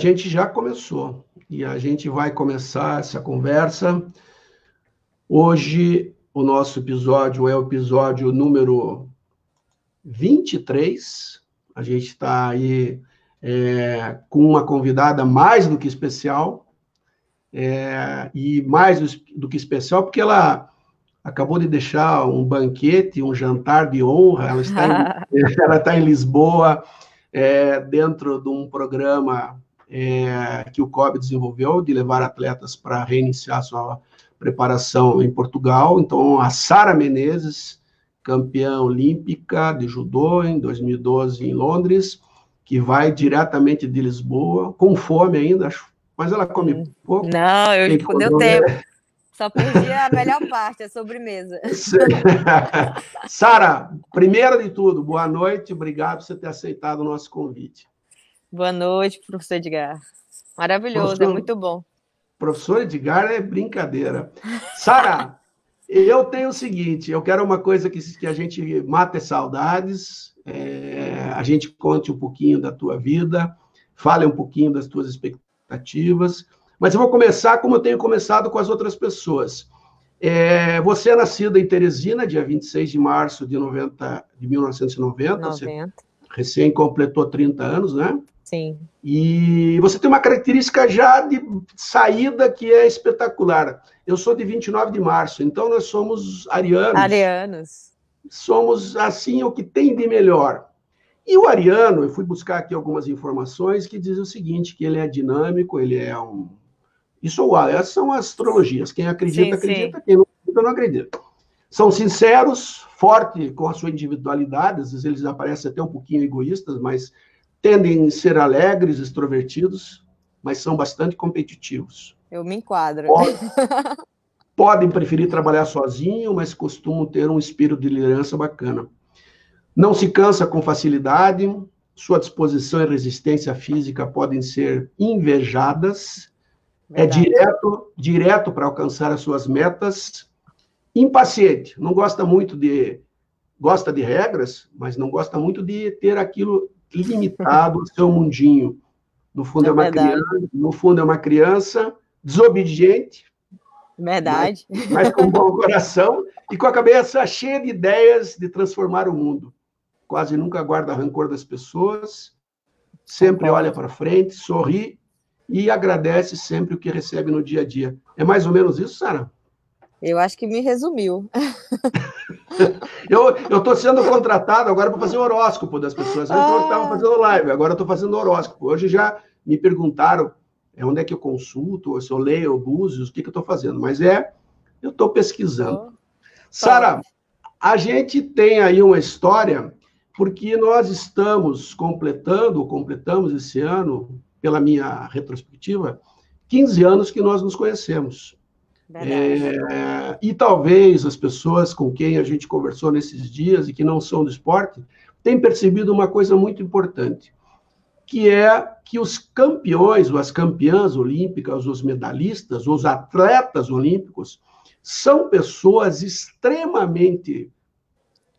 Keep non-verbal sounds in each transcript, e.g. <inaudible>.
gente já começou e a gente vai começar essa conversa. Hoje, o nosso episódio é o episódio número 23. A gente está aí é, com uma convidada mais do que especial, é, e mais do que especial, porque ela acabou de deixar um banquete, um jantar de honra. Ela está em, <laughs> ela está em Lisboa, é, dentro de um programa é, que o COB desenvolveu, de levar atletas para reiniciar sua preparação em Portugal. Então, a Sara Menezes, campeã olímpica de judô em 2012 em Londres, que vai diretamente de Lisboa, com fome ainda, mas ela come pouco. Não, eu não deu tempo. Só perdi a melhor parte, a sobremesa. <laughs> Sara, primeiro de tudo, boa noite, obrigado por você ter aceitado o nosso convite. Boa noite, professor Edgar. Maravilhoso, é professor, é muito bom. Professor Edgar é brincadeira. Sara, eu tenho o seguinte, eu quero uma coisa que, que a gente mate saudades, é, a gente conte um pouquinho da tua vida, fale um pouquinho das tuas expectativas, mas eu vou começar como eu tenho começado com as outras pessoas. É, você é nascida em Teresina, dia 26 de março de, 90, de 1990. 90. Você recém completou 30 anos, né? Sim. E você tem uma característica já de saída que é espetacular. Eu sou de 29 de março, então nós somos arianos. Arianos. Somos, assim, o que tem de melhor. E o ariano, eu fui buscar aqui algumas informações que dizem o seguinte, que ele é dinâmico, ele é um isso essas são astrologias. Quem acredita, sim, acredita. Sim. Quem não acredita, não acredita. São sinceros, fortes com a sua individualidade, às vezes eles aparecem até um pouquinho egoístas, mas tendem a ser alegres, extrovertidos, mas são bastante competitivos. Eu me enquadro. Podem, podem preferir trabalhar sozinho, mas costumam ter um espírito de liderança bacana. Não se cansa com facilidade, sua disposição e resistência física podem ser invejadas, é direto, direto para alcançar as suas metas. Impaciente, não gosta muito de gosta de regras, mas não gosta muito de ter aquilo limitado no seu mundinho. No fundo é, é uma criança, no fundo é uma criança desobediente, verdade, mas, mas com um bom coração e com a cabeça cheia de ideias de transformar o mundo. Quase nunca guarda rancor das pessoas, sempre olha para frente, sorri e agradece sempre o que recebe no dia a dia. É mais ou menos isso, Sara? Eu acho que me resumiu. <laughs> eu estou sendo contratado agora para fazer horóscopo das pessoas. Antes ah. eu estava fazendo live, agora estou fazendo horóscopo. Hoje já me perguntaram é, onde é que eu consulto, se eu leio búzios, o que, que eu estou fazendo. Mas é, eu estou pesquisando. Oh. Sara, a gente tem aí uma história, porque nós estamos completando, completamos esse ano, pela minha retrospectiva, 15 anos que nós nos conhecemos. É, e talvez as pessoas com quem a gente conversou nesses dias e que não são do esporte tenham percebido uma coisa muito importante, que é que os campeões, ou as campeãs olímpicas, os medalhistas, os atletas olímpicos, são pessoas extremamente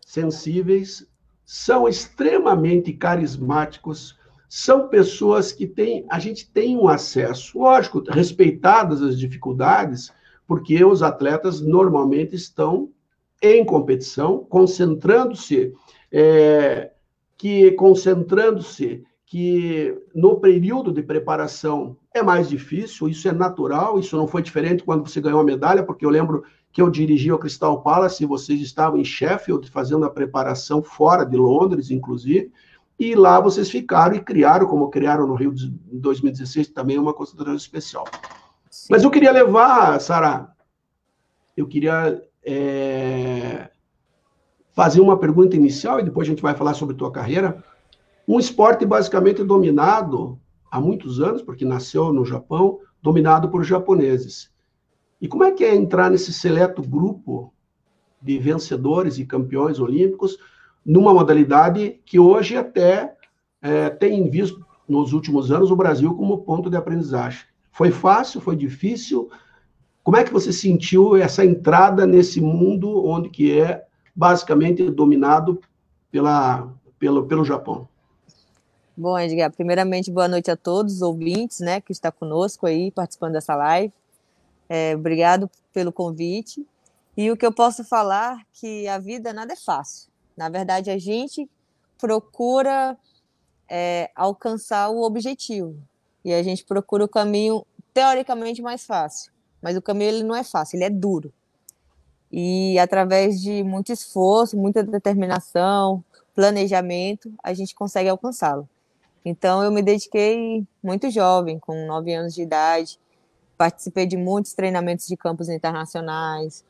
sensíveis, são extremamente carismáticos, são pessoas que têm, a gente tem um acesso, lógico, respeitadas as dificuldades, porque os atletas normalmente estão em competição, concentrando-se, é, que concentrando-se que no período de preparação é mais difícil, isso é natural, isso não foi diferente quando você ganhou a medalha, porque eu lembro que eu dirigi o Crystal Palace e vocês estavam em Sheffield fazendo a preparação fora de Londres, inclusive, e lá vocês ficaram e criaram, como criaram no Rio de 2016, também uma concentração especial. Sim. Mas eu queria levar, Sara, eu queria é, fazer uma pergunta inicial e depois a gente vai falar sobre tua carreira. Um esporte basicamente dominado há muitos anos, porque nasceu no Japão, dominado por japoneses. E como é que é entrar nesse seleto grupo de vencedores e campeões olímpicos numa modalidade que hoje até é, tem visto nos últimos anos o Brasil como ponto de aprendizagem. Foi fácil? Foi difícil? Como é que você sentiu essa entrada nesse mundo onde que é basicamente dominado pela, pelo, pelo Japão? Bom, Edgar, primeiramente, boa noite a todos os ouvintes, né, que está conosco aí, participando dessa live. É, obrigado pelo convite. E o que eu posso falar que a vida nada é fácil. Na verdade, a gente procura é, alcançar o objetivo e a gente procura o caminho teoricamente mais fácil, mas o caminho ele não é fácil, ele é duro. E através de muito esforço, muita determinação, planejamento, a gente consegue alcançá-lo. Então, eu me dediquei muito jovem, com nove anos de idade, participei de muitos treinamentos de campos internacionais,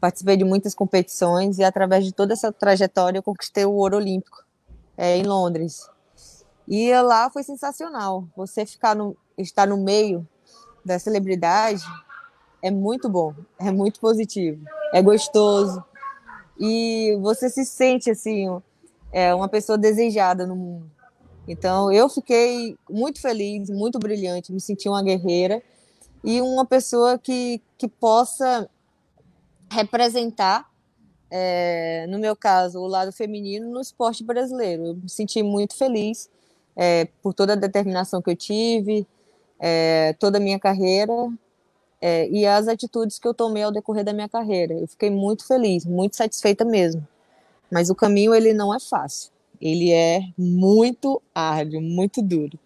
participei de muitas competições e, através de toda essa trajetória, eu conquistei o ouro olímpico é, em Londres. E lá foi sensacional. Você ficar no, estar no meio da celebridade é muito bom, é muito positivo, é gostoso. E você se sente assim, é, uma pessoa desejada no mundo. Então, eu fiquei muito feliz, muito brilhante, me senti uma guerreira e uma pessoa que, que possa representar, é, no meu caso, o lado feminino no esporte brasileiro. Eu me senti muito feliz é, por toda a determinação que eu tive, é, toda a minha carreira é, e as atitudes que eu tomei ao decorrer da minha carreira. Eu fiquei muito feliz, muito satisfeita mesmo. Mas o caminho ele não é fácil. Ele é muito árduo, muito duro.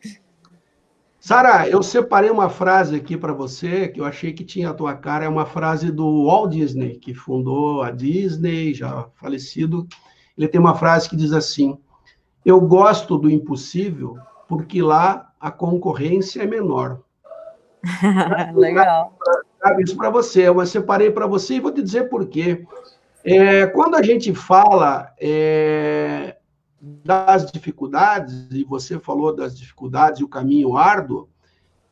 Sara, eu separei uma frase aqui para você que eu achei que tinha a tua cara. É uma frase do Walt Disney, que fundou a Disney, já falecido. Ele tem uma frase que diz assim: Eu gosto do impossível porque lá a concorrência é menor. <laughs> Legal. Isso para você. Eu separei para você e vou te dizer por quê. É, quando a gente fala é, das dificuldades, e você falou das dificuldades e o caminho árduo,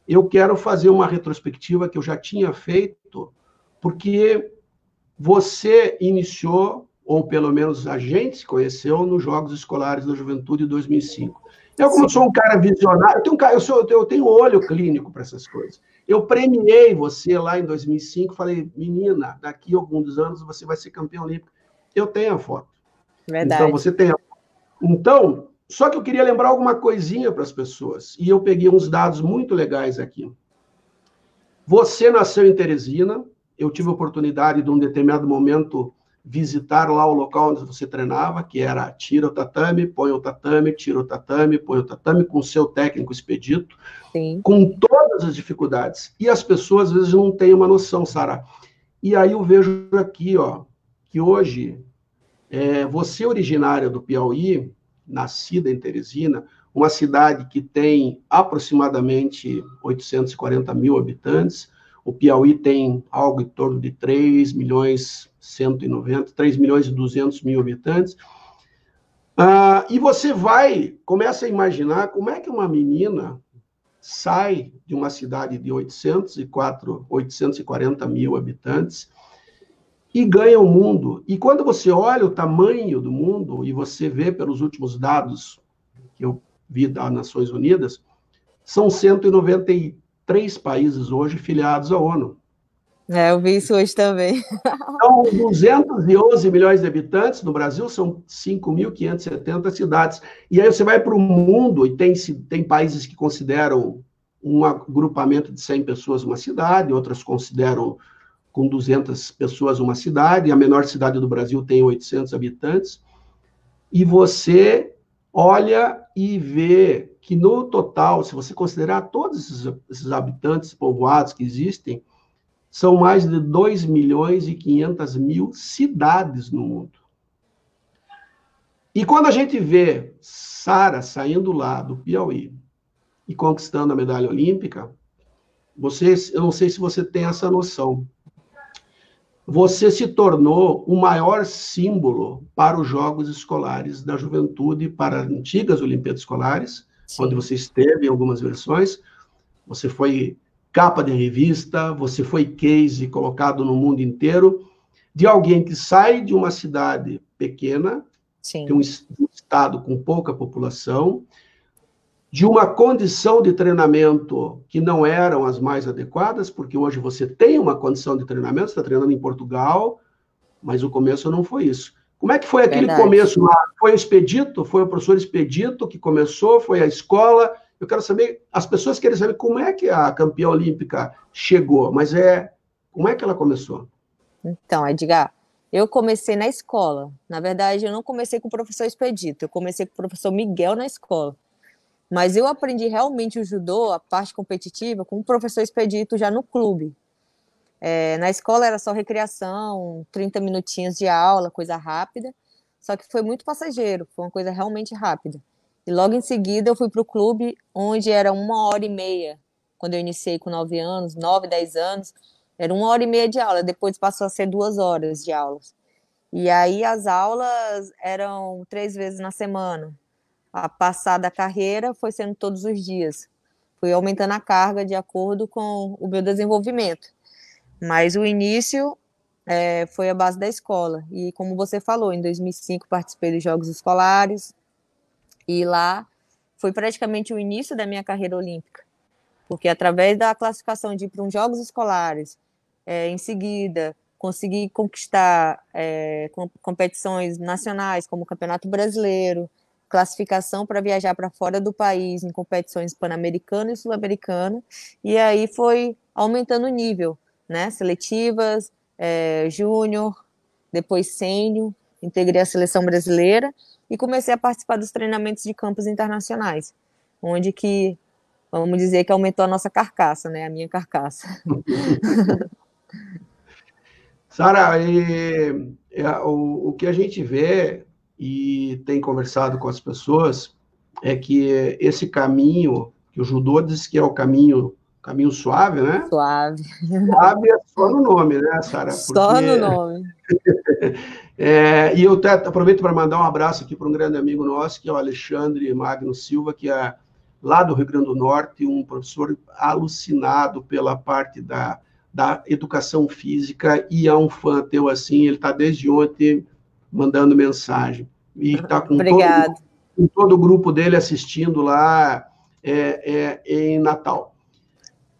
eu quero fazer uma retrospectiva que eu já tinha feito, porque você iniciou, ou pelo menos a gente se conheceu, nos Jogos Escolares da Juventude 2005. Eu, como sou um cara visionário, eu tenho, eu, sou, eu tenho olho clínico para essas coisas. Eu premiei você lá em 2005, falei, menina, daqui a alguns anos você vai ser campeão olímpico. Eu tenho a foto. Verdade. Então, você tem a então, só que eu queria lembrar alguma coisinha para as pessoas. E eu peguei uns dados muito legais aqui. Você nasceu em Teresina. Eu tive a oportunidade de, um determinado momento, visitar lá o local onde você treinava, que era tira o tatame, põe o tatame, tira o tatame, põe o tatame, com o seu técnico expedito, Sim. com todas as dificuldades. E as pessoas, às vezes, não têm uma noção, Sara. E aí eu vejo aqui, ó, que hoje é, você, originária do Piauí, nascida em Teresina, uma cidade que tem aproximadamente 840 mil habitantes, o Piauí tem algo em torno de 3 milhões 190, 3 milhões e 200 mil habitantes. Ah, e você vai, começa a imaginar como é que uma menina sai de uma cidade de 804, 840 mil habitantes e ganha o mundo. E quando você olha o tamanho do mundo, e você vê pelos últimos dados que eu vi das Nações Unidas, são 193 países hoje filiados à ONU. É, eu vi isso hoje também. <laughs> São 211 milhões de habitantes, no Brasil são 5.570 cidades. E aí você vai para o mundo e tem, tem países que consideram um agrupamento de 100 pessoas uma cidade, outras consideram com 200 pessoas uma cidade, a menor cidade do Brasil tem 800 habitantes, e você olha e vê que no total, se você considerar todos esses, esses habitantes povoados que existem, são mais de 2 milhões e 500 mil cidades no mundo. E quando a gente vê Sara saindo lá do Piauí e conquistando a medalha olímpica, vocês, eu não sei se você tem essa noção, você se tornou o maior símbolo para os Jogos Escolares da Juventude, para as antigas Olimpíadas Escolares, Sim. onde você esteve em algumas versões. Você foi capa de revista, você foi case colocado no mundo inteiro, de alguém que sai de uma cidade pequena, Sim. de um estado com pouca população, de uma condição de treinamento que não eram as mais adequadas, porque hoje você tem uma condição de treinamento, está treinando em Portugal, mas o começo não foi isso. Como é que foi aquele Verdade. começo lá? Foi o Expedito? Foi o professor Expedito que começou? Foi a escola? Eu quero saber, as pessoas querem saber como é que a campeã olímpica chegou, mas é como é que ela começou? Então, Edgar, eu comecei na escola. Na verdade, eu não comecei com o professor Expedito, eu comecei com o professor Miguel na escola. Mas eu aprendi realmente o judô, a parte competitiva, com o professor Expedito já no clube. É, na escola era só recreação, 30 minutinhos de aula, coisa rápida. Só que foi muito passageiro, foi uma coisa realmente rápida. E logo em seguida eu fui para o clube, onde era uma hora e meia, quando eu iniciei com 9 anos, 9, 10 anos, era uma hora e meia de aula, depois passou a ser duas horas de aulas. E aí as aulas eram três vezes na semana a passada carreira foi sendo todos os dias. Fui aumentando a carga de acordo com o meu desenvolvimento. Mas o início é, foi a base da escola. E como você falou, em 2005 participei dos Jogos Escolares. E lá foi praticamente o início da minha carreira olímpica. Porque através da classificação de ir para os Jogos Escolares, é, em seguida consegui conquistar é, competições nacionais, como o Campeonato Brasileiro, classificação para viajar para fora do país em competições pan-americana e sul-americana, e aí foi aumentando o nível, né? Seletivas, é, júnior, depois sênior, integrei a seleção brasileira e comecei a participar dos treinamentos de campos internacionais, onde que, vamos dizer que aumentou a nossa carcaça, né? A minha carcaça. <laughs> Sara, o, o que a gente vê e tem conversado com as pessoas é que esse caminho, que o judô diz que é o caminho caminho suave, né? Suave. Suave é só no nome, né, Sara? Só no nome. <laughs> é, e eu até aproveito para mandar um abraço aqui para um grande amigo nosso, que é o Alexandre Magno Silva, que é lá do Rio Grande do Norte, um professor alucinado pela parte da, da educação física e é um fã teu assim, ele está desde ontem mandando mensagem. E está com, todo, com todo o grupo dele assistindo lá é, é, em Natal.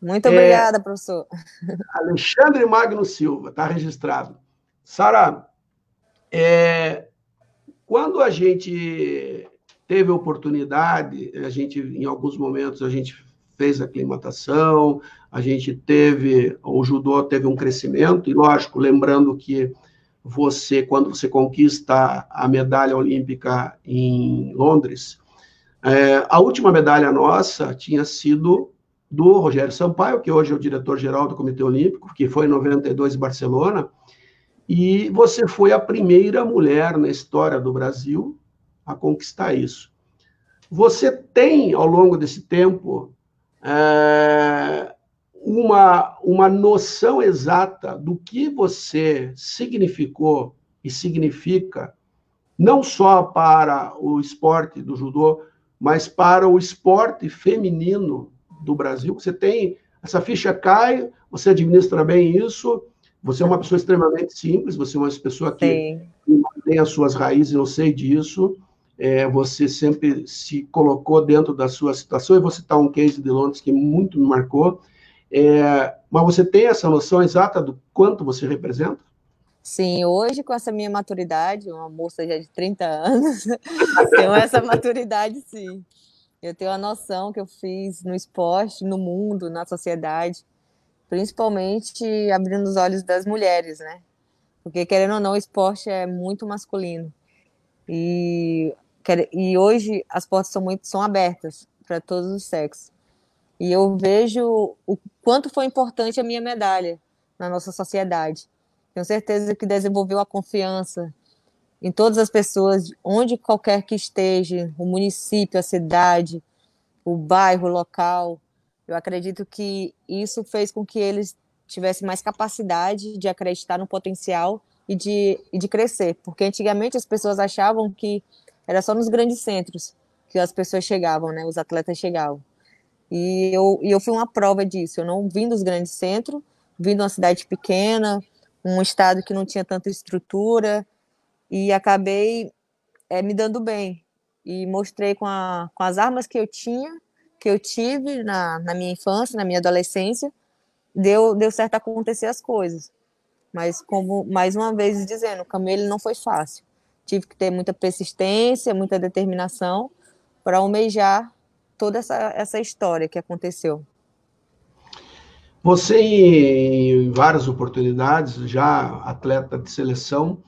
Muito obrigada, é, professor. Alexandre Magno Silva, está registrado. Sara, é, quando a gente teve a oportunidade, a gente, em alguns momentos, a gente fez aclimatação, a gente teve, o judô teve um crescimento, e lógico, lembrando que você, quando você conquista a medalha olímpica em Londres, é, a última medalha nossa tinha sido do Rogério Sampaio, que hoje é o diretor-geral do Comitê Olímpico, que foi em 92 em Barcelona, e você foi a primeira mulher na história do Brasil a conquistar isso. Você tem, ao longo desse tempo, é, uma, uma noção exata do que você significou e significa, não só para o esporte do judô, mas para o esporte feminino do Brasil. Você tem, essa ficha cai, você administra bem isso, você é uma pessoa extremamente simples, você é uma pessoa que, tem as suas raízes, eu sei disso. É, você sempre se colocou dentro da sua situação, e você está um case de Londres que muito me marcou. É, mas você tem essa noção exata do quanto você representa? Sim, hoje com essa minha maturidade, uma moça já de 30 anos, <laughs> tenho essa maturidade sim. Eu tenho a noção que eu fiz no esporte, no mundo, na sociedade, principalmente abrindo os olhos das mulheres, né? Porque querendo ou não, o esporte é muito masculino. E, e hoje as portas são muito são abertas para todos os sexos. E eu vejo o quanto foi importante a minha medalha na nossa sociedade. Tenho certeza que desenvolveu a confiança em todas as pessoas, onde qualquer que esteja, o município, a cidade, o bairro, o local. Eu acredito que isso fez com que eles tivessem mais capacidade de acreditar no potencial e de, e de crescer. Porque antigamente as pessoas achavam que era só nos grandes centros que as pessoas chegavam, né? Os atletas chegavam. E eu, e eu fui uma prova disso. Eu não vim dos grandes centros, vim de uma cidade pequena, um estado que não tinha tanta estrutura, e acabei é, me dando bem. E mostrei com, a, com as armas que eu tinha, que eu tive na, na minha infância, na minha adolescência, deu, deu certo acontecer as coisas. Mas, como mais uma vez dizendo, o caminho ele não foi fácil. tive que ter muita persistência, muita determinação para almejar toda essa, essa história que aconteceu. Você, em várias oportunidades, já atleta de seleção,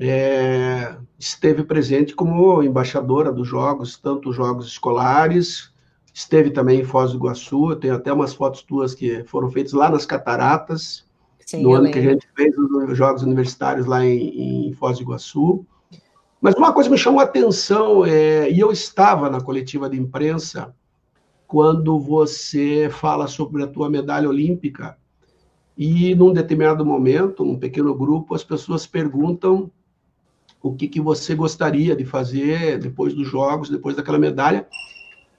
é, esteve presente como embaixadora dos jogos, tanto jogos escolares, esteve também em Foz do Iguaçu, tem até umas fotos tuas que foram feitas lá nas Cataratas, Sim, no ano lembro. que a gente fez os Jogos Universitários lá em, em Foz do Iguaçu. Mas uma coisa me chamou a atenção, é, e eu estava na coletiva de imprensa quando você fala sobre a tua medalha olímpica, e num determinado momento, num pequeno grupo, as pessoas perguntam o que, que você gostaria de fazer depois dos Jogos, depois daquela medalha,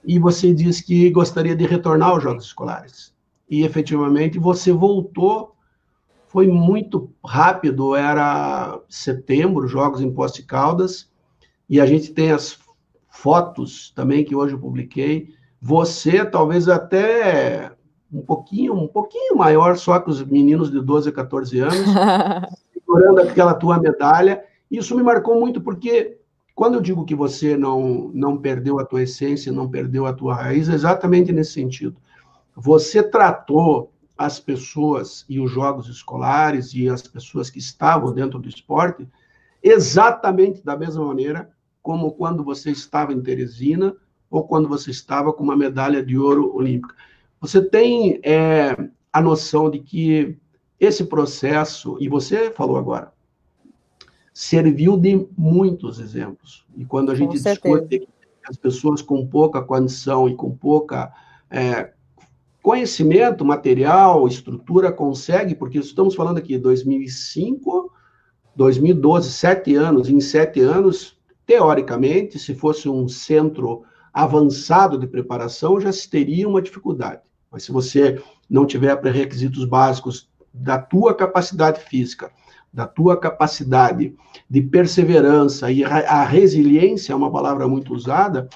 e você diz que gostaria de retornar aos Jogos Escolares. E efetivamente você voltou, foi muito rápido, era setembro, Jogos em Poste Caldas, e a gente tem as fotos também que hoje eu publiquei. Você talvez até um pouquinho, um pouquinho maior só que os meninos de 12 a 14 anos, <laughs> segurando aquela tua medalha. Isso me marcou muito porque quando eu digo que você não, não perdeu a tua essência, não perdeu a tua raiz, é exatamente nesse sentido. Você tratou as pessoas e os jogos escolares e as pessoas que estavam dentro do esporte exatamente da mesma maneira como quando você estava em Teresina ou quando você estava com uma medalha de ouro olímpica. Você tem é, a noção de que esse processo, e você falou agora, serviu de muitos exemplos. E quando a gente discute as pessoas com pouca condição e com pouca é, conhecimento material, estrutura, consegue, porque estamos falando aqui 2005, 2012, sete anos, em sete anos, teoricamente, se fosse um centro avançado de preparação, já se teria uma dificuldade. Mas se você não tiver pré-requisitos básicos da tua capacidade física, da tua capacidade de perseverança e a resiliência é uma palavra muito usada,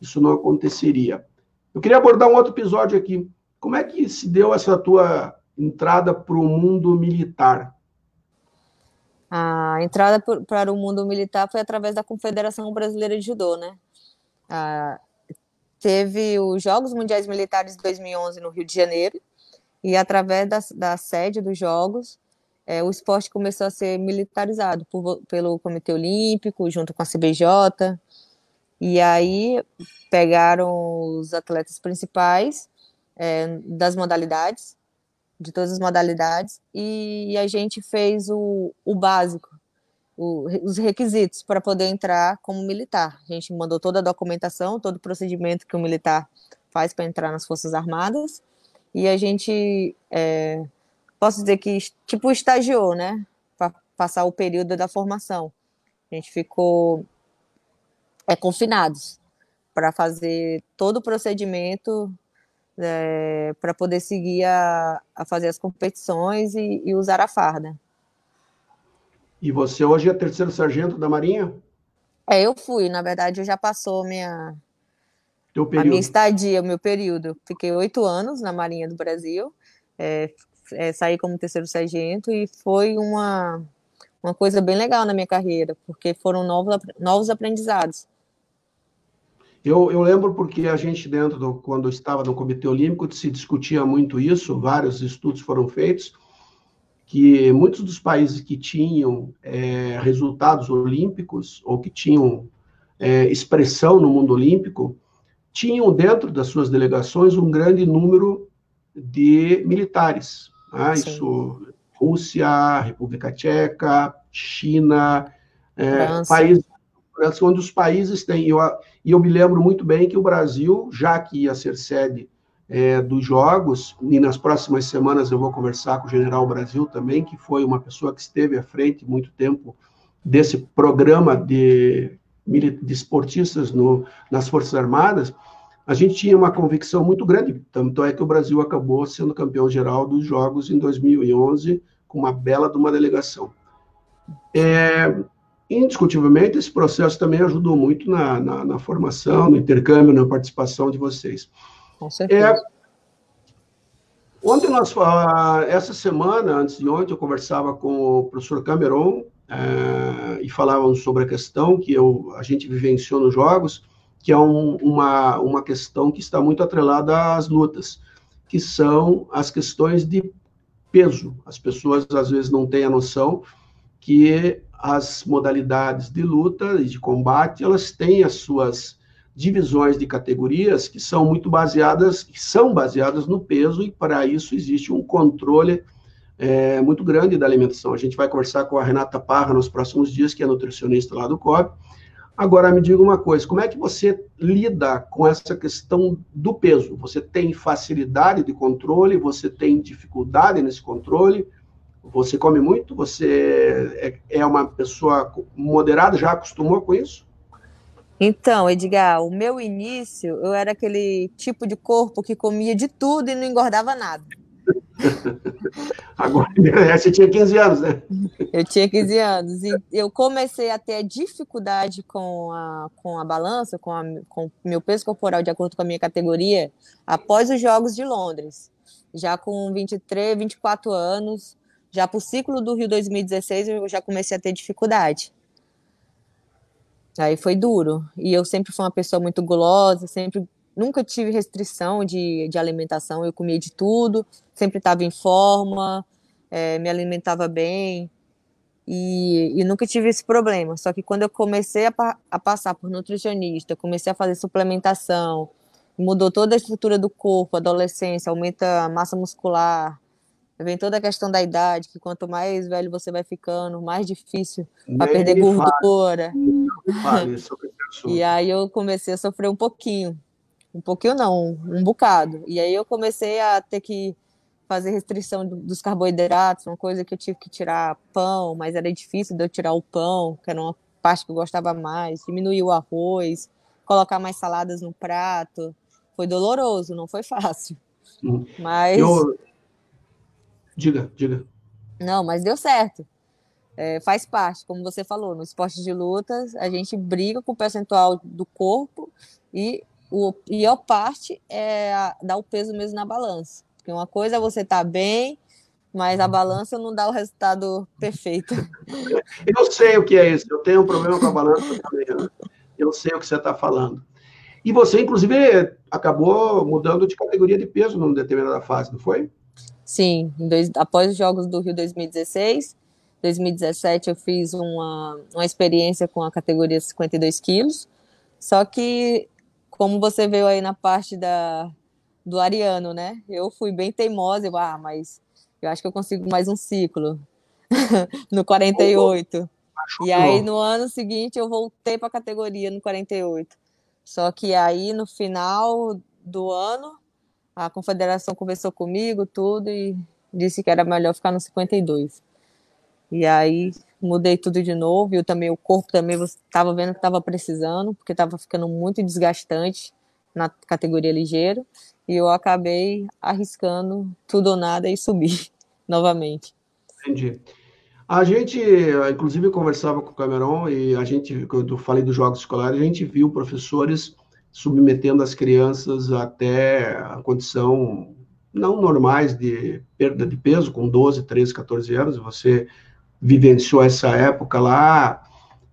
isso não aconteceria. Eu queria abordar um outro episódio aqui. Como é que se deu essa tua entrada para o mundo militar? A entrada para o mundo militar foi através da Confederação Brasileira de Judô, né? Teve os Jogos Mundiais Militares de 2011 no Rio de Janeiro, e através da, da sede dos Jogos, é, o esporte começou a ser militarizado por, pelo Comitê Olímpico, junto com a CBJ, e aí pegaram os atletas principais é, das modalidades, de todas as modalidades, e a gente fez o, o básico, o, os requisitos para poder entrar como militar. A gente mandou toda a documentação, todo o procedimento que o militar faz para entrar nas Forças Armadas, e a gente é, posso dizer que, tipo, estagiou, né? Para passar o período da formação. A gente ficou é, confinados para fazer todo o procedimento é, para poder seguir a, a, fazer as competições e, e, usar a farda. E você hoje é terceiro sargento da Marinha? É, eu fui. Na verdade, eu já passou minha, a minha estadia, o meu período. Fiquei oito anos na Marinha do Brasil. É, é, saí como terceiro sargento e foi uma, uma coisa bem legal na minha carreira, porque foram novos, novos aprendizados. Eu, eu lembro porque a gente, dentro do, quando estava no Comitê Olímpico, se discutia muito isso, vários estudos foram feitos, que muitos dos países que tinham é, resultados olímpicos, ou que tinham é, expressão no mundo olímpico, tinham dentro das suas delegações um grande número de militares. Ah, isso, Rússia, República Tcheca, China, é, países onde os países têm. E eu, eu me lembro muito bem que o Brasil, já que ia ser sede é, dos Jogos, e nas próximas semanas eu vou conversar com o General Brasil também, que foi uma pessoa que esteve à frente muito tempo desse programa de, de esportistas no, nas Forças Armadas a gente tinha uma convicção muito grande, tanto é que o Brasil acabou sendo campeão geral dos Jogos em 2011, com uma bela de uma delegação. É, indiscutivelmente, esse processo também ajudou muito na, na, na, formação, no intercâmbio, na participação de vocês. Com certeza. É, ontem nós, essa semana, antes de ontem, eu conversava com o professor Cameron, uh, e falavam sobre a questão que eu, a gente vivenciou nos jogos, que é um, uma, uma questão que está muito atrelada às lutas, que são as questões de peso. As pessoas às vezes não têm a noção que as modalidades de luta e de combate, elas têm as suas divisões de categorias que são muito baseadas, que são baseadas no peso, e para isso existe um controle é, muito grande da alimentação. A gente vai conversar com a Renata Parra nos próximos dias, que é nutricionista lá do COB. Agora, me diga uma coisa, como é que você lida com essa questão do peso? Você tem facilidade de controle? Você tem dificuldade nesse controle? Você come muito? Você é, é uma pessoa moderada, já acostumou com isso? Então, Edgar, o meu início, eu era aquele tipo de corpo que comia de tudo e não engordava nada. <laughs> Agora, <laughs> você tinha 15 anos, né? Eu tinha 15 anos. E eu comecei a ter dificuldade com a, com a balança, com, o meu peso corporal, de acordo com a minha categoria, após os Jogos de Londres. Já com 23, 24 anos, já para o ciclo do Rio 2016, eu já comecei a ter dificuldade. Aí foi duro. E eu sempre fui uma pessoa muito gulosa, sempre nunca tive restrição de, de alimentação, eu comia de tudo, sempre estava em forma, é, me alimentava bem e, e, nunca tive esse problema. Só que quando eu comecei a, a passar por nutricionista, comecei a fazer suplementação, mudou toda a estrutura do corpo, adolescência, aumenta a massa muscular, Vem toda a questão da idade, que quanto mais velho você vai ficando, mais difícil para perder gordura. <laughs> e aí eu comecei a sofrer um pouquinho. Um pouquinho não, um bocado. E aí eu comecei a ter que fazer restrição dos carboidratos, uma coisa que eu tive que tirar pão, mas era difícil de eu tirar o pão, que era uma parte que eu gostava mais, diminuir o arroz, colocar mais saladas no prato. Foi doloroso, não foi fácil. Uhum. Mas eu, Diga, diga. Não, mas deu certo. É, faz parte, como você falou, no esporte de lutas, a gente briga com o percentual do corpo e o pior parte é dar o peso mesmo na balança. Porque uma coisa é você estar tá bem, mas a balança não dá o resultado perfeito. <laughs> Eu sei o que é isso, eu tenho um problema com a balança também. Eu sei o que você está falando. E você, inclusive, acabou mudando de categoria de peso numa determinada fase, não foi? Sim, dois, após os Jogos do Rio 2016, 2017 eu fiz uma, uma experiência com a categoria 52 quilos, só que, como você veio aí na parte da, do Ariano, né, eu fui bem teimosa, eu, ah, mas eu acho que eu consigo mais um ciclo, <laughs> no 48. E aí, no ano seguinte, eu voltei para a categoria no 48. Só que aí, no final do ano, a confederação conversou comigo, tudo, e disse que era melhor ficar no 52. E aí mudei tudo de novo, e eu também, o corpo também estava vendo que estava precisando, porque estava ficando muito desgastante na categoria ligeiro, e eu acabei arriscando tudo ou nada e subir <laughs> novamente. Entendi. A gente, inclusive, conversava com o Cameron e a gente, quando eu falei dos jogos escolares, a gente viu professores submetendo as crianças até a condição não normais de perda de peso, com 12, 13, 14 anos, você vivenciou essa época lá,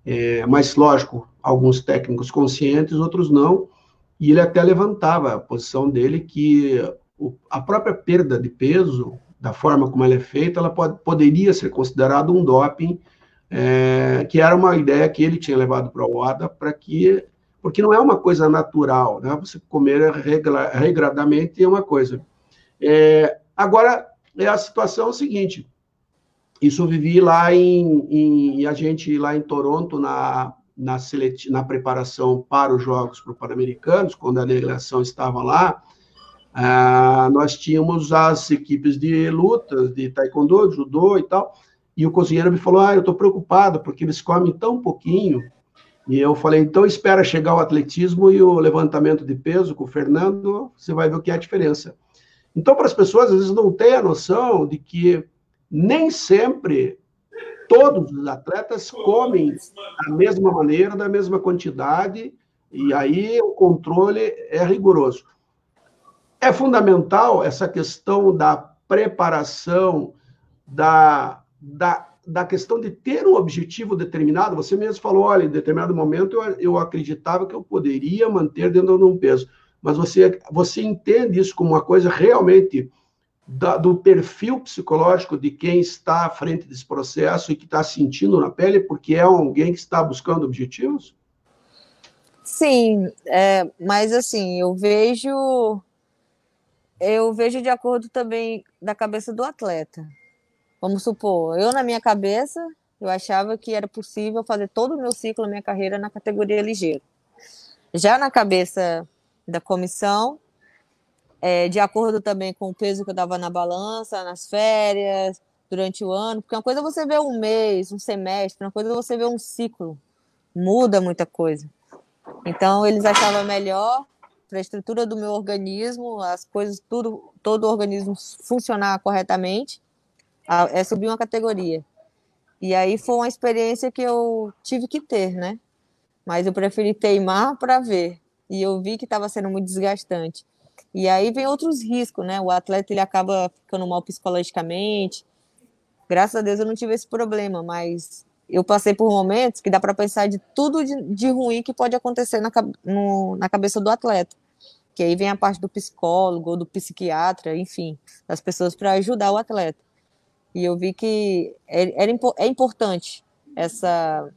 é, mas lógico, alguns técnicos conscientes, outros não, e ele até levantava a posição dele que o, a própria perda de peso, da forma como ela é feita, ela pode, poderia ser considerada um doping, é, que era uma ideia que ele tinha levado para o OADA para que porque não é uma coisa natural, né? Você comer regra, regradamente é uma coisa. É, agora, é a situação é seguinte, isso vivi lá em, em, a gente lá em Toronto, na, na, seleti, na preparação para os Jogos para Pan-Americanos, quando a delegação estava lá, ah, nós tínhamos as equipes de lutas, de taekwondo, judô e tal, e o cozinheiro me falou, ah, eu estou preocupado, porque eles comem tão pouquinho, e eu falei, então espera chegar o atletismo e o levantamento de peso com o Fernando, você vai ver o que é a diferença. Então, para as pessoas, às vezes não têm a noção de que nem sempre todos os atletas comem da mesma maneira, da mesma quantidade, e aí o controle é rigoroso. É fundamental essa questão da preparação, da, da da questão de ter um objetivo determinado, você mesmo falou, olha, em determinado momento eu, eu acreditava que eu poderia manter dentro de um peso, mas você, você entende isso como uma coisa realmente da, do perfil psicológico de quem está à frente desse processo e que está sentindo na pele, porque é alguém que está buscando objetivos? Sim, é, mas assim, eu vejo eu vejo de acordo também da cabeça do atleta. Vamos supor, eu na minha cabeça, eu achava que era possível fazer todo o meu ciclo, minha carreira na categoria ligeira. Já na cabeça da comissão, é, de acordo também com o peso que eu dava na balança, nas férias, durante o ano, porque uma coisa é você vê um mês, um semestre, uma coisa é você vê um ciclo, muda muita coisa. Então, eles achavam melhor para a estrutura do meu organismo, as coisas, tudo, todo o organismo funcionar corretamente, é subir uma categoria. E aí foi uma experiência que eu tive que ter, né? Mas eu preferi teimar para ver. E eu vi que estava sendo muito desgastante. E aí vem outros riscos, né? O atleta ele acaba ficando mal psicologicamente. Graças a Deus eu não tive esse problema, mas eu passei por momentos que dá para pensar de tudo de, de, ruim que pode acontecer na, no, na cabeça do atleta. Que aí vem a parte do psicólogo, ou do psiquiatra, enfim, das pessoas para ajudar o atleta. E eu vi que é, era, é importante essa,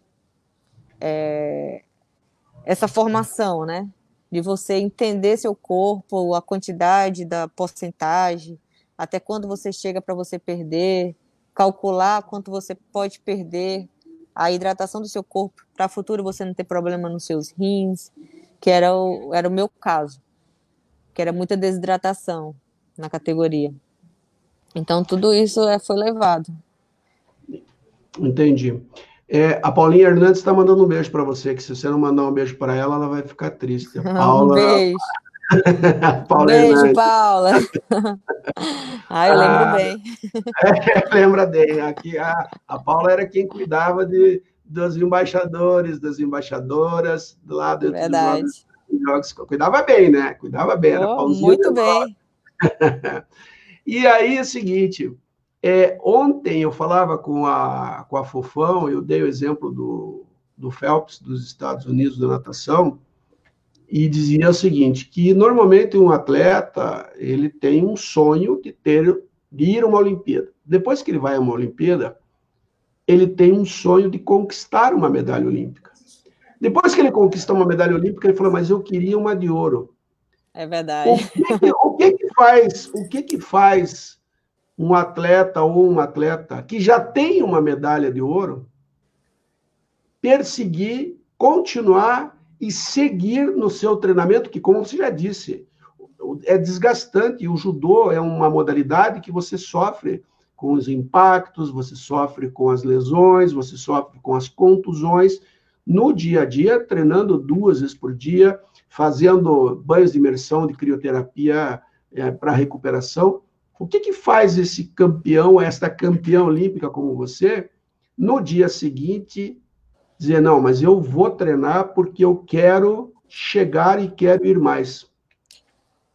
é, essa formação, né? De você entender seu corpo, a quantidade da porcentagem, até quando você chega para você perder, calcular quanto você pode perder, a hidratação do seu corpo para futuro você não ter problema nos seus rins, que era o, era o meu caso, que era muita desidratação na categoria. Então tudo isso é, foi levado. Entendi. É, a Paulinha Hernandes está mandando um beijo para você, que se você não mandar um beijo para ela, ela vai ficar triste. A <laughs> Paula, um beijo. <laughs> Paula beijo, Hernandes. Paula. <laughs> ah, eu lembro ah, bem. É, lembra bem. Aqui, a, a Paula era quem cuidava de, dos embaixadores, das embaixadoras, do lado Verdade. dos jogos. Cuidava bem, né? Cuidava bem. Oh, muito bem. e aí é o seguinte, é, ontem eu falava com a, com a Fofão, eu dei o exemplo do, do Phelps dos Estados Unidos da natação, e dizia o seguinte, que normalmente um atleta, ele tem um sonho de ter de ir a uma Olimpíada. Depois que ele vai a uma Olimpíada, ele tem um sonho de conquistar uma medalha olímpica. Depois que ele conquista uma medalha olímpica, ele falou: "Mas eu queria uma de ouro". É verdade. O que, o que, que faz? O que que faz um atleta ou uma atleta que já tem uma medalha de ouro perseguir, continuar e seguir no seu treinamento, que, como você já disse, é desgastante. O judô é uma modalidade que você sofre com os impactos, você sofre com as lesões, você sofre com as contusões no dia a dia, treinando duas vezes por dia, fazendo banhos de imersão de crioterapia é, para recuperação. O que, que faz esse campeão, esta campeã olímpica como você, no dia seguinte, dizer: não, mas eu vou treinar porque eu quero chegar e quero ir mais?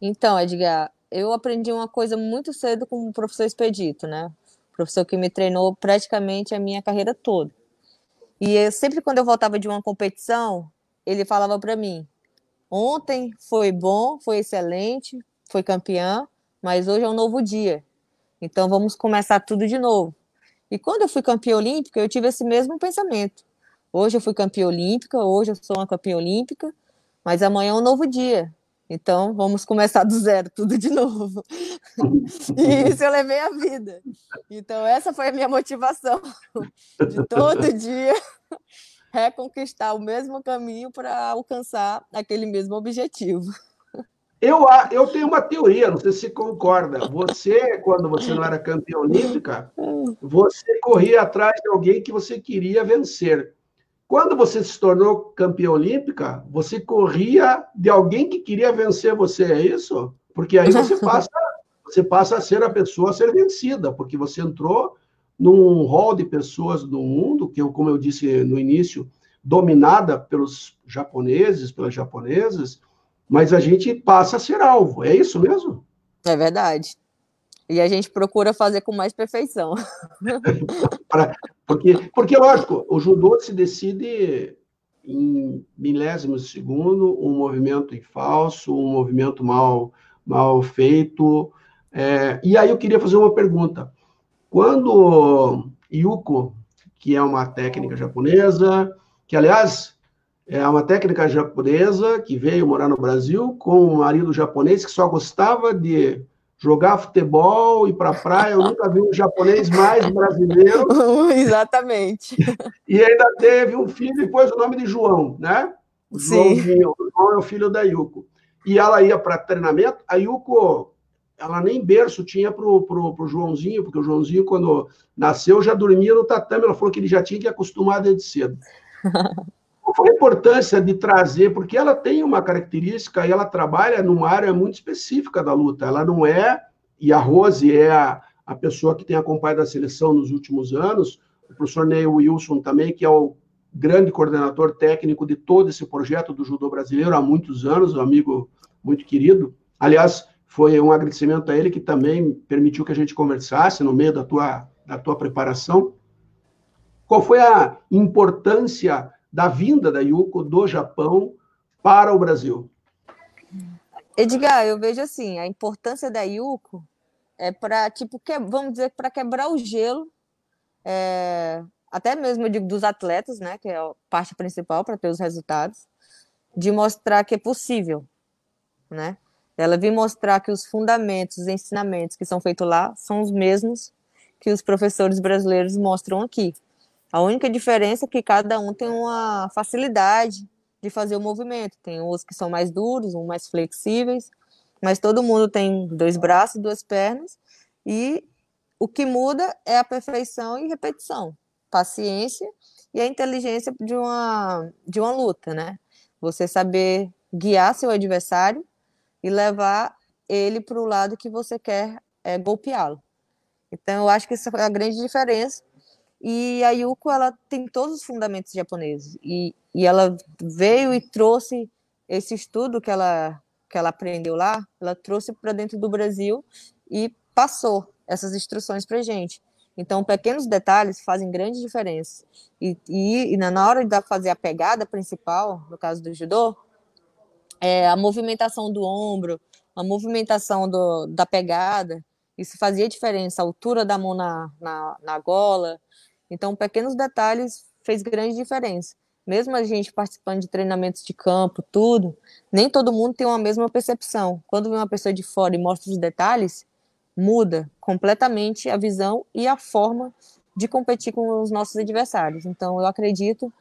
Então, Edgar, eu aprendi uma coisa muito cedo com o professor Expedito, né? Professor que me treinou praticamente a minha carreira toda. E eu, sempre quando eu voltava de uma competição, ele falava para mim: ontem foi bom, foi excelente, foi campeã, mas hoje é um novo dia. Então vamos começar tudo de novo. E quando eu fui campeã olímpica, eu tive esse mesmo pensamento. Hoje eu fui campeã olímpica, hoje eu sou uma campeã olímpica, mas amanhã é um novo dia. Então vamos começar do zero, tudo de novo. <laughs> e isso eu levei a vida. Então essa foi a minha motivação <laughs> de todo dia <laughs> reconquistar o mesmo caminho para alcançar aquele mesmo objetivo. Eu, eu tenho uma teoria, não sei se concorda. Você, quando você não era campeã olímpica, você corria atrás de alguém que você queria vencer. Quando você se tornou campeã olímpica, você corria de alguém que queria vencer você, é isso? Porque aí você passa, você passa a ser a pessoa a ser vencida, porque você entrou num hall de pessoas do mundo, que, como eu disse no início, dominada pelos japoneses, pelas japonesas, mas a gente passa a ser alvo. É isso mesmo? É verdade. E a gente procura fazer com mais perfeição. <laughs> Porque, porque, lógico, o judô se decide em milésimos de segundo, um movimento em falso, um movimento mal, mal feito. É, e aí eu queria fazer uma pergunta. Quando Yuko, que é uma técnica japonesa, que aliás é uma técnica japonesa que veio morar no Brasil com um marido japonês que só gostava de jogar futebol e para praia. Eu nunca vi um japonês mais brasileiro. <laughs> Exatamente. E ainda teve um filho e pôs o nome de João, né? O Joãozinho. O João é o filho da Yuko. E ela ia para treinamento. A Yuko, ela nem berço tinha para o Joãozinho, porque o Joãozinho, quando nasceu, já dormia no tatame. Ela falou que ele já tinha que acostumar desde cedo. <laughs> Qual foi a importância de trazer? Porque ela tem uma característica e ela trabalha numa área muito específica da luta. Ela não é, e a Rose é a, a pessoa que tem acompanhado a seleção nos últimos anos, o professor Neil Wilson também, que é o grande coordenador técnico de todo esse projeto do judô brasileiro há muitos anos, um amigo muito querido. Aliás, foi um agradecimento a ele que também permitiu que a gente conversasse no meio da tua, da tua preparação. Qual foi a importância da vinda da Yuko do Japão para o Brasil? Edgar, eu vejo assim, a importância da Yuko é para, tipo, que, vamos dizer, para quebrar o gelo, é, até mesmo digo, dos atletas, né, que é a parte principal para ter os resultados, de mostrar que é possível, né? Ela vem mostrar que os fundamentos, os ensinamentos que são feitos lá são os mesmos que os professores brasileiros mostram aqui. A única diferença é que cada um tem uma facilidade de fazer o movimento. Tem os que são mais duros, uns mais flexíveis, mas todo mundo tem dois braços, duas pernas, e o que muda é a perfeição e repetição, paciência e a inteligência de uma, de uma luta, né? Você saber guiar seu adversário e levar ele para o lado que você quer é, golpeá-lo. Então, eu acho que essa é a grande diferença e a Yuko, ela tem todos os fundamentos japoneses. E, e ela veio e trouxe esse estudo que ela, que ela aprendeu lá, ela trouxe para dentro do Brasil e passou essas instruções para gente. Então, pequenos detalhes fazem grande diferença. E, e, e, na hora de fazer a pegada principal, no caso do judô, é a movimentação do ombro, a movimentação do, da pegada, isso fazia diferença. A altura da mão na, na, na gola, então, pequenos detalhes fez grande diferença. Mesmo a gente participando de treinamentos de campo, tudo, nem todo mundo tem uma mesma percepção. Quando vem uma pessoa de fora e mostra os detalhes, muda completamente a visão e a forma de competir com os nossos adversários. Então, eu acredito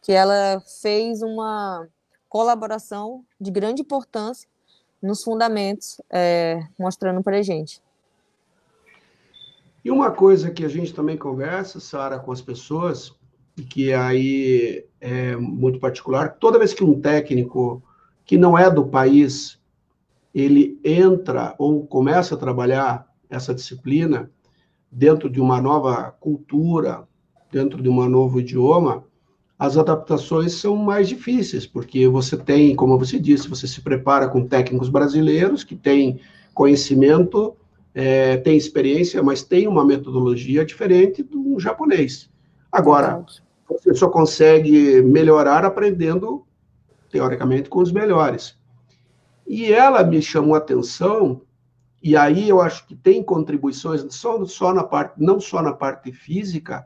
que ela fez uma colaboração de grande importância nos fundamentos, é, mostrando para a gente. E uma coisa que a gente também conversa, Sara, com as pessoas, e que aí é muito particular, toda vez que um técnico que não é do país, ele entra ou começa a trabalhar essa disciplina dentro de uma nova cultura, dentro de um novo idioma, as adaptações são mais difíceis, porque você tem, como você disse, você se prepara com técnicos brasileiros que têm conhecimento é, tem experiência, mas tem uma metodologia diferente do japonês. Agora, você só consegue melhorar aprendendo, teoricamente, com os melhores. E ela me chamou a atenção, e aí eu acho que tem contribuições só, só na parte, não só na parte física.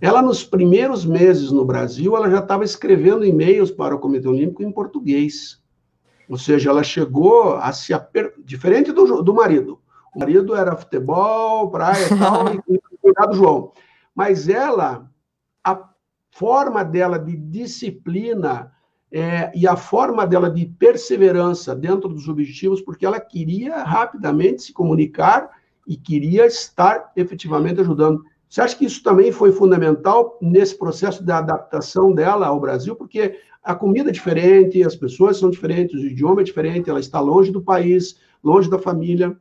Ela, nos primeiros meses no Brasil, ela já estava escrevendo e-mails para o Comitê Olímpico em português. Ou seja, ela chegou a se aper... diferente do, do marido. O marido era futebol, praia e <laughs> tal, e cuidado João. Mas ela, a forma dela de disciplina é, e a forma dela de perseverança dentro dos objetivos, porque ela queria rapidamente se comunicar e queria estar efetivamente ajudando. Você acha que isso também foi fundamental nesse processo de adaptação dela ao Brasil? Porque a comida é diferente, as pessoas são diferentes, o idioma é diferente, ela está longe do país, longe da família.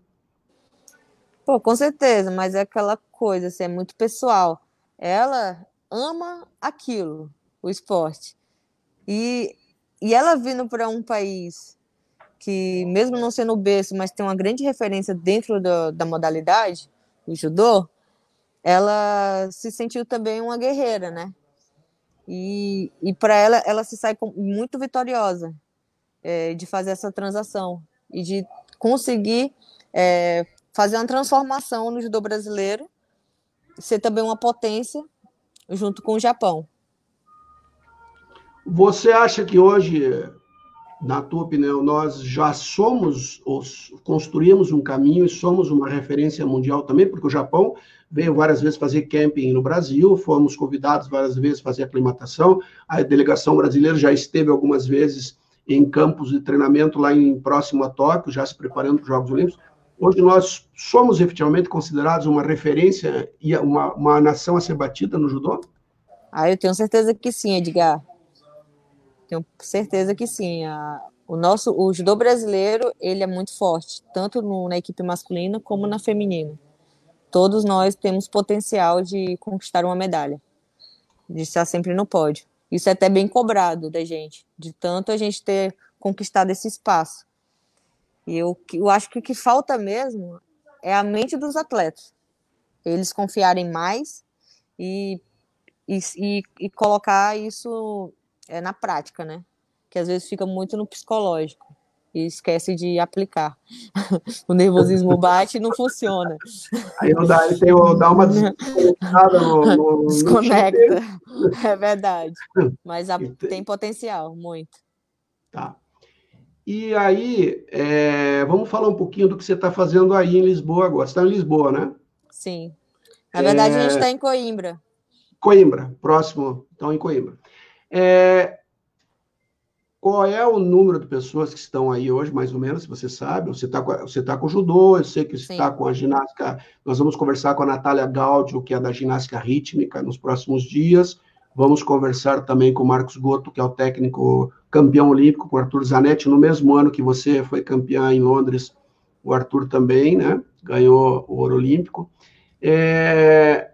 Pô, com certeza, mas é aquela coisa, assim, é muito pessoal. Ela ama aquilo, o esporte. E, e ela vindo para um país que, mesmo não sendo berço, mas tem uma grande referência dentro do, da modalidade, o judô, ela se sentiu também uma guerreira, né? E, e para ela, ela se sai muito vitoriosa é, de fazer essa transação e de conseguir é, fazer uma transformação no judô brasileiro, ser também uma potência junto com o Japão. Você acha que hoje, na tua opinião, nós já somos, construímos um caminho e somos uma referência mundial também, porque o Japão veio várias vezes fazer camping no Brasil, fomos convidados várias vezes fazer aclimatação, a delegação brasileira já esteve algumas vezes em campos de treinamento lá em próximo a Tóquio, já se preparando para os Jogos Olímpicos. Hoje nós somos efetivamente considerados uma referência e uma, uma nação a ser batida no judô? Ah, eu tenho certeza que sim, Edgar. Tenho certeza que sim. A, o nosso o judô brasileiro ele é muito forte, tanto no, na equipe masculina como na feminina. Todos nós temos potencial de conquistar uma medalha, de estar sempre no pódio. Isso é até bem cobrado da gente, de tanto a gente ter conquistado esse espaço. E eu, eu acho que o que falta mesmo é a mente dos atletas. Eles confiarem mais e, e, e colocar isso é na prática, né? Que às vezes fica muito no psicológico e esquece de aplicar. <laughs> o nervosismo bate e não funciona. Aí o Dari tem dá uma desconectada <laughs> no, no Desconecta. No é verdade. Mas a, tem potencial, muito. Tá. E aí, é, vamos falar um pouquinho do que você está fazendo aí em Lisboa agora. Você está em Lisboa, né? Sim. Na verdade, é... a gente está em Coimbra. Coimbra, próximo, então em Coimbra. É, qual é o número de pessoas que estão aí hoje, mais ou menos, se você sabe? Você está você tá com o judô, eu sei que você está com a ginástica. Nós vamos conversar com a Natália Gaudio, que é da ginástica rítmica, nos próximos dias. Vamos conversar também com o Marcos Goto, que é o técnico campeão olímpico, com o Arthur Zanetti, no mesmo ano que você foi campeã em Londres, o Arthur também, né? Ganhou o ouro olímpico. É...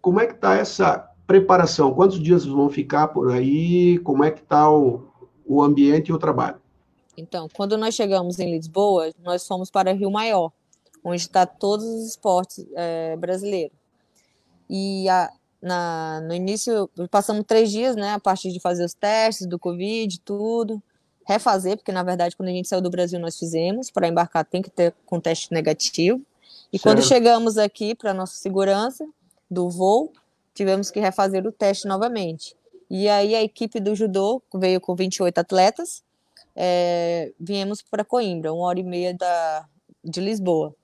Como é que está essa preparação? Quantos dias vão ficar por aí? Como é que está o, o ambiente e o trabalho? Então, quando nós chegamos em Lisboa, nós fomos para Rio Maior, onde está todos os esportes é, brasileiros. E a, na, no início, passamos três dias, né, a partir de fazer os testes do Covid, tudo, refazer, porque na verdade, quando a gente saiu do Brasil, nós fizemos, para embarcar tem que ter com teste negativo. E certo. quando chegamos aqui, para nossa segurança do voo, tivemos que refazer o teste novamente. E aí a equipe do judô veio com 28 atletas, é, viemos para Coimbra, uma hora e meia da, de Lisboa.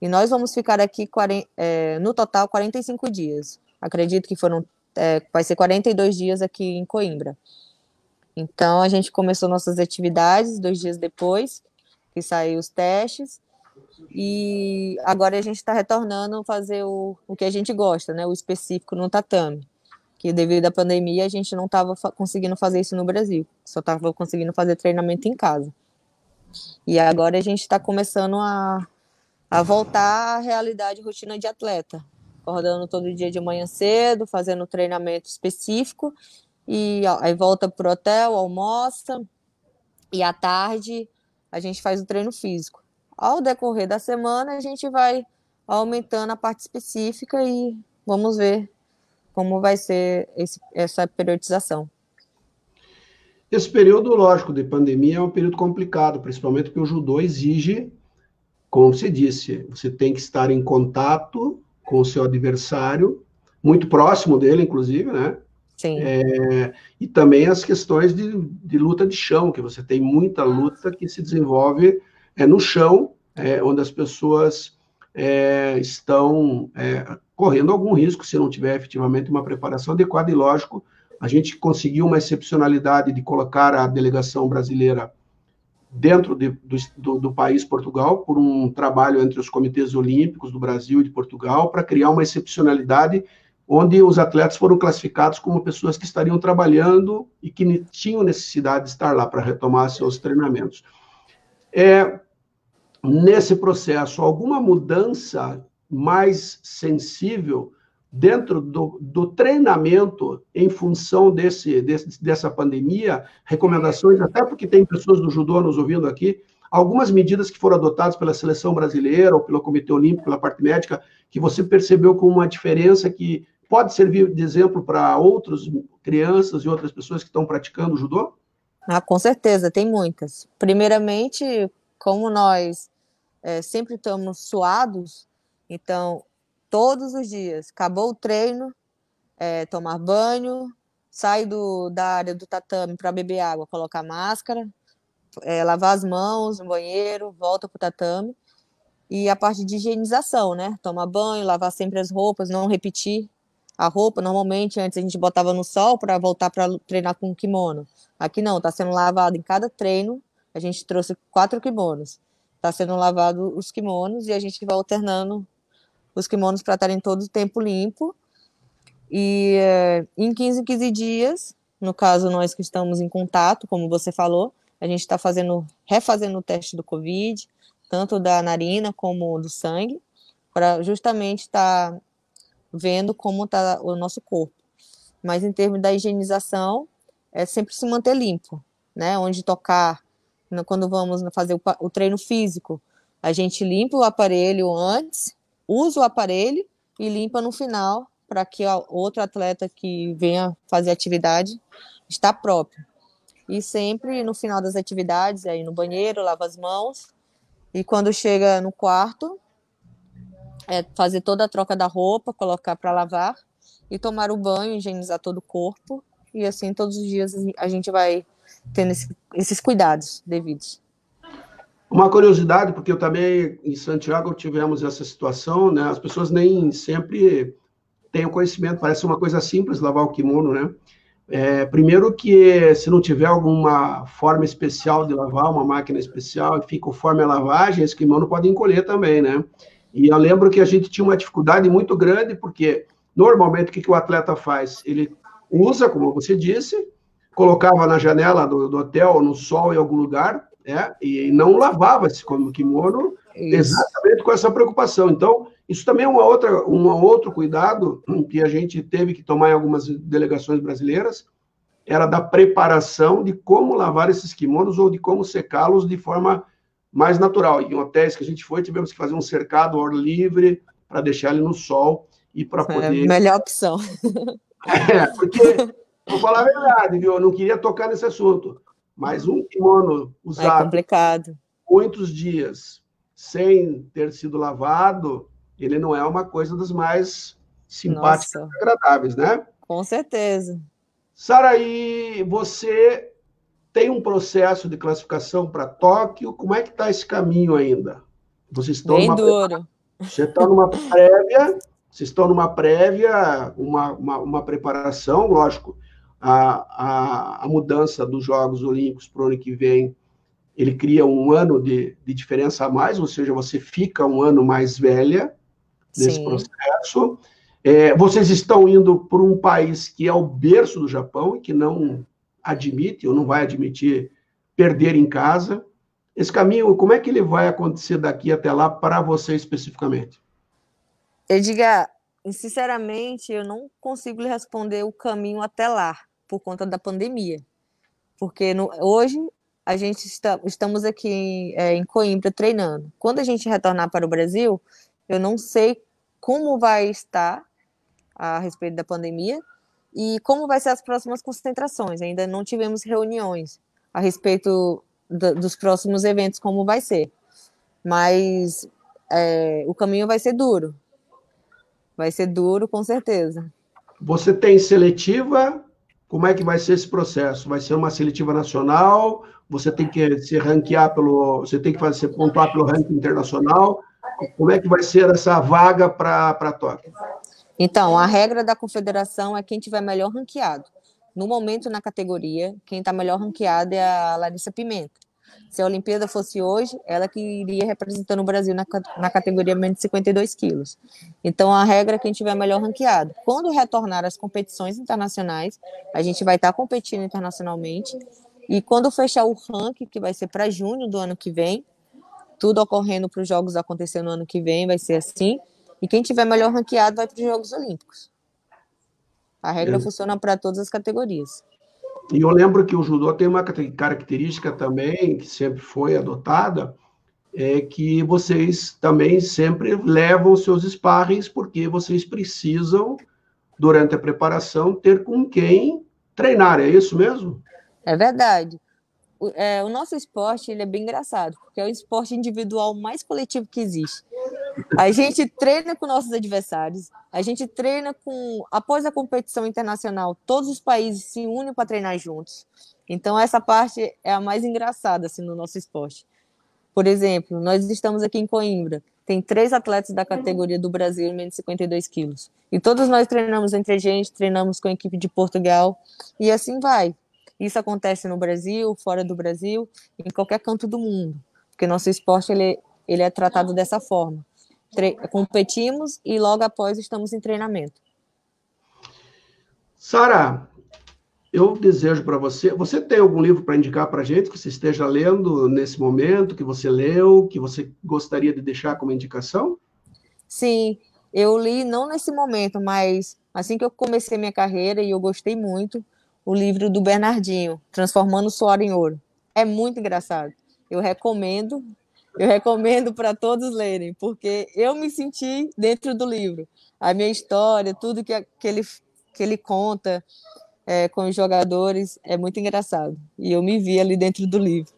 E nós vamos ficar aqui 40, é, no total 45 dias. Acredito que foram, é, vai ser 42 dias aqui em Coimbra. Então, a gente começou nossas atividades dois dias depois que saiu os testes. E agora a gente está retornando a fazer o, o que a gente gosta, né? O específico no tatame. Que devido à pandemia a gente não estava conseguindo fazer isso no Brasil. Só estava conseguindo fazer treinamento em casa. E agora a gente está começando a, a voltar à realidade rotina de atleta acordando todo dia de manhã cedo, fazendo treinamento específico, e aí volta pro hotel, almoça, e à tarde a gente faz o treino físico. Ao decorrer da semana, a gente vai aumentando a parte específica e vamos ver como vai ser esse, essa periodização. Esse período, lógico, de pandemia é um período complicado, principalmente porque o judô exige, como você disse, você tem que estar em contato com o seu adversário, muito próximo dele, inclusive, né? Sim. É, e também as questões de, de, luta de chão, que você tem muita luta que se desenvolve é, no chão, é, onde as pessoas é, estão é, correndo algum risco se não tiver efetivamente uma preparação adequada. E, lógico, a gente conseguiu uma excepcionalidade de colocar a delegação brasileira dentro de, do, do, país Portugal, por um trabalho entre os comitês olímpicos do Brasil e de Portugal, para criar uma excepcionalidade onde os atletas foram classificados como pessoas que estariam trabalhando e que tinham necessidade de estar lá para retomar seus treinamentos. É, nesse processo, alguma mudança mais sensível dentro do, do, treinamento em função desse, desse, dessa pandemia, recomendações, até porque tem pessoas do judô nos ouvindo aqui, algumas medidas que foram adotadas pela seleção brasileira ou pelo Comitê Olímpico, pela parte médica, que você percebeu como uma diferença que pode servir de exemplo para outras crianças e outras pessoas que estão praticando judô? Ah, com certeza, tem muitas. Primeiramente, como nós é, sempre estamos suados, então todos os dias, acabou o treino, é, tomar banho, sai do, da área do tatame para beber água, colocar máscara, é, lavar as mãos no banheiro, volta para o tatame. E a parte de higienização, né? Tomar banho, lavar sempre as roupas, não repetir a roupa. Normalmente, antes a gente botava no sol para voltar para treinar com kimono. Aqui não, está sendo lavado em cada treino. A gente trouxe quatro kimonos. Está sendo lavado os kimonos e a gente vai alternando os kimonos para estarem todo o tempo limpo. E é, em 15 em 15 dias, no caso nós que estamos em contato, como você falou, a gente está fazendo, refazendo o teste do Covid, tanto da narina como do sangue, para justamente estar tá vendo como está o nosso corpo. Mas em termos da higienização, é sempre se manter limpo, né? Onde tocar, quando vamos fazer o treino físico, a gente limpa o aparelho antes, usa o aparelho e limpa no final para que outro atleta que venha fazer atividade está próprio. E sempre no final das atividades, aí no banheiro, lava as mãos. E quando chega no quarto, é fazer toda a troca da roupa, colocar para lavar e tomar o banho, higienizar todo o corpo. E assim, todos os dias a gente vai tendo esse, esses cuidados devidos. Uma curiosidade, porque eu também em Santiago tivemos essa situação, né? As pessoas nem sempre têm o conhecimento, parece uma coisa simples lavar o kimono, né? É, primeiro que se não tiver alguma forma especial de lavar, uma máquina especial, e fica conforme a lavagem, esse kimono pode encolher também, né? E eu lembro que a gente tinha uma dificuldade muito grande, porque normalmente o que, que o atleta faz? Ele usa, como você disse, colocava na janela do, do hotel, no sol, em algum lugar, né? e não lavava esse kimono exatamente com essa preocupação. Então, isso também é uma outra, um outro cuidado que a gente teve que tomar em algumas delegações brasileiras, era da preparação de como lavar esses kimonos ou de como secá-los de forma mais natural. Em hotéis que a gente foi, tivemos que fazer um cercado ao ar livre para deixar ele no sol e para é poder. É melhor opção. <laughs> É, porque, vou falar a verdade, viu? Eu não queria tocar nesse assunto, mas um kimono é usado é muitos dias sem ter sido lavado, ele não é uma coisa das mais simpáticas Nossa. e agradáveis, né? Com certeza. Saraí, você tem um processo de classificação para Tóquio? Como é que está esse caminho ainda? Vocês estão Bem numa duro. Você está numa prévia, vocês estão numa prévia, uma, uma, uma preparação, lógico, a, a, a, mudança dos Jogos Olímpicos para o ano que vem, ele cria um ano de, de diferença a mais, ou seja, você fica um ano mais velha, nesse Sim. processo. É, vocês estão indo para um país que é o berço do Japão e que não admite ou não vai admitir perder em casa. Esse caminho, como é que ele vai acontecer daqui até lá para você especificamente? Edgar, sinceramente, eu não consigo lhe responder o caminho até lá, por conta da pandemia. Porque no, hoje a gente está, estamos aqui é, em Coimbra treinando. Quando a gente retornar para o Brasil, eu não sei como vai estar a respeito da pandemia e como vai ser as próximas concentrações. Ainda não tivemos reuniões a respeito do, dos próximos eventos, como vai ser. Mas é, o caminho vai ser duro. Vai ser duro, com certeza. Você tem seletiva? Como é que vai ser esse processo? Vai ser uma seletiva nacional? Você tem que se ranquear pelo. Você tem que fazer pontuar pelo ranking internacional? Como é que vai ser essa vaga para Tóquio? Então, a regra da confederação é quem tiver melhor ranqueado. No momento, na categoria, quem está melhor ranqueado é a Larissa Pimenta. Se a Olimpíada fosse hoje, ela que iria representando o Brasil na, na categoria menos de 52 quilos. Então, a regra é quem tiver melhor ranqueado. Quando retornar às competições internacionais, a gente vai estar competindo internacionalmente. E quando fechar o ranking, que vai ser para junho do ano que vem, tudo ocorrendo para os Jogos acontecer no ano que vem, vai ser assim. E quem tiver melhor ranqueado vai para os Jogos Olímpicos. A regra funciona para todas as categorias. E eu lembro que o judô tem uma característica também, que sempre foi adotada, é que vocês também sempre levam seus sparrings, porque vocês precisam, durante a preparação, ter com quem treinar, é isso mesmo? É verdade. O, é, o nosso esporte ele é bem engraçado, porque é o esporte individual mais coletivo que existe. A gente treina com nossos adversários, a gente treina com. Após a competição internacional, todos os países se unem para treinar juntos. Então, essa parte é a mais engraçada assim, no nosso esporte. Por exemplo, nós estamos aqui em Coimbra, tem três atletas da categoria do Brasil, menos de 52 quilos. E todos nós treinamos entre a gente, treinamos com a equipe de Portugal, e assim vai. Isso acontece no Brasil, fora do Brasil, em qualquer canto do mundo, porque nosso esporte ele, ele é tratado dessa forma. Competimos e logo após estamos em treinamento. Sara, eu desejo para você. Você tem algum livro para indicar para a gente que você esteja lendo nesse momento, que você leu, que você gostaria de deixar como indicação? Sim, eu li não nesse momento, mas assim que eu comecei minha carreira e eu gostei muito, o livro do Bernardinho, Transformando Suor em Ouro. É muito engraçado. Eu recomendo, eu recomendo para todos lerem, porque eu me senti dentro do livro. A minha história, tudo que, que, ele, que ele conta é, com os jogadores é muito engraçado. E eu me vi ali dentro do livro.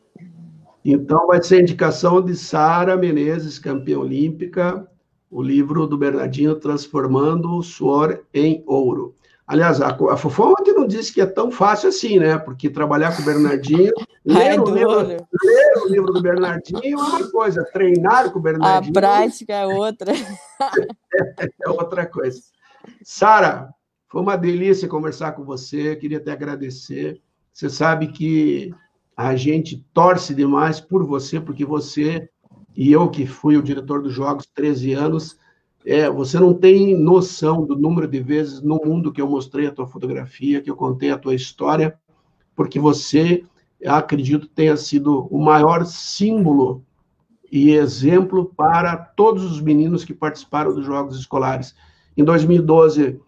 Então vai ser indicação de Sara Menezes, campeã olímpica, o livro do Bernardinho Transformando o Suor em Ouro. Aliás, a, a Fofó ontem não disse que é tão fácil assim, né? Porque trabalhar com o Bernardinho, <laughs> ler, o, livro, ler o livro do Bernardinho é uma coisa, treinar com o Bernardinho. A prática é outra. é, <laughs> é outra coisa. Sara, foi uma delícia conversar com você, queria te agradecer. Você sabe que a gente torce demais por você, porque você e eu, que fui o diretor dos Jogos 13 anos, é, você não tem noção do número de vezes no mundo que eu mostrei a tua fotografia, que eu contei a tua história, porque você, acredito, tenha sido o maior símbolo e exemplo para todos os meninos que participaram dos Jogos Escolares. Em 2012,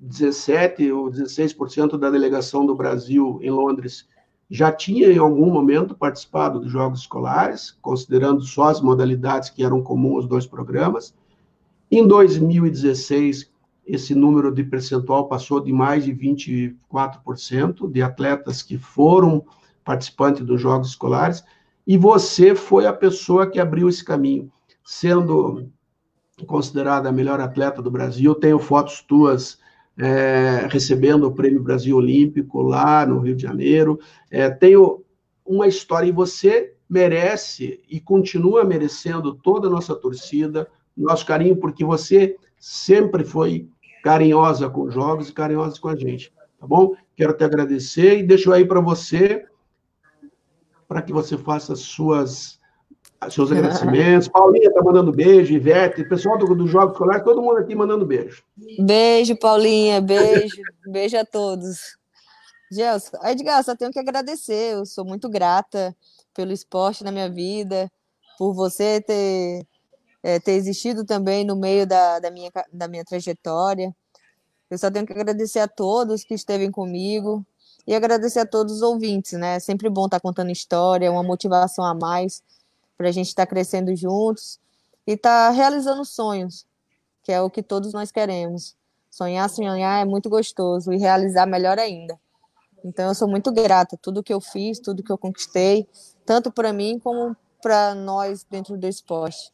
17 ou 16% da delegação do Brasil em Londres já tinha em algum momento participado dos Jogos Escolares, considerando só as modalidades que eram comuns aos dois programas. Em 2016, esse número de percentual passou de mais de 24% de atletas que foram participantes dos Jogos Escolares, e você foi a pessoa que abriu esse caminho, sendo considerada a melhor atleta do Brasil. Tenho fotos tuas é, recebendo o Prêmio Brasil Olímpico lá no Rio de Janeiro. É, tenho uma história e você merece e continua merecendo toda a nossa torcida, nosso carinho, porque você sempre foi carinhosa com os jogos e carinhosa com a gente, tá bom? Quero te agradecer e deixo aí para você, para que você faça suas seus agradecimentos. <laughs> Paulinha está mandando beijo, Ivete, pessoal do, do Jogos Escolares, todo mundo aqui mandando beijo. Beijo, Paulinha, beijo, <laughs> beijo a todos. Gelson, Edgar, só tenho que agradecer, eu sou muito grata pelo esporte na minha vida, por você ter é, ter existido também no meio da, da, minha, da minha trajetória. Eu só tenho que agradecer a todos que esteve comigo e agradecer a todos os ouvintes, né? É sempre bom estar contando história, uma motivação a mais para a gente estar crescendo juntos e estar realizando sonhos, que é o que todos nós queremos. Sonhar, sonhar é muito gostoso e realizar melhor ainda. Então eu sou muito grata tudo que eu fiz, tudo que eu conquistei, tanto para mim como para nós dentro do esporte.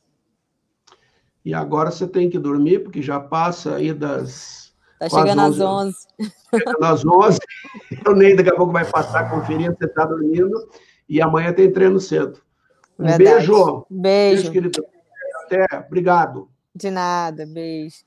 E agora você tem que dormir, porque já passa aí das. Tá chegando às 11. Chegando às 11. Eu nem daqui a pouco vai passar conferindo, você está dormindo. E amanhã tem treino cedo. Um Verdade. beijo. Beijo. beijo querido. Até. Obrigado. De nada. Beijo.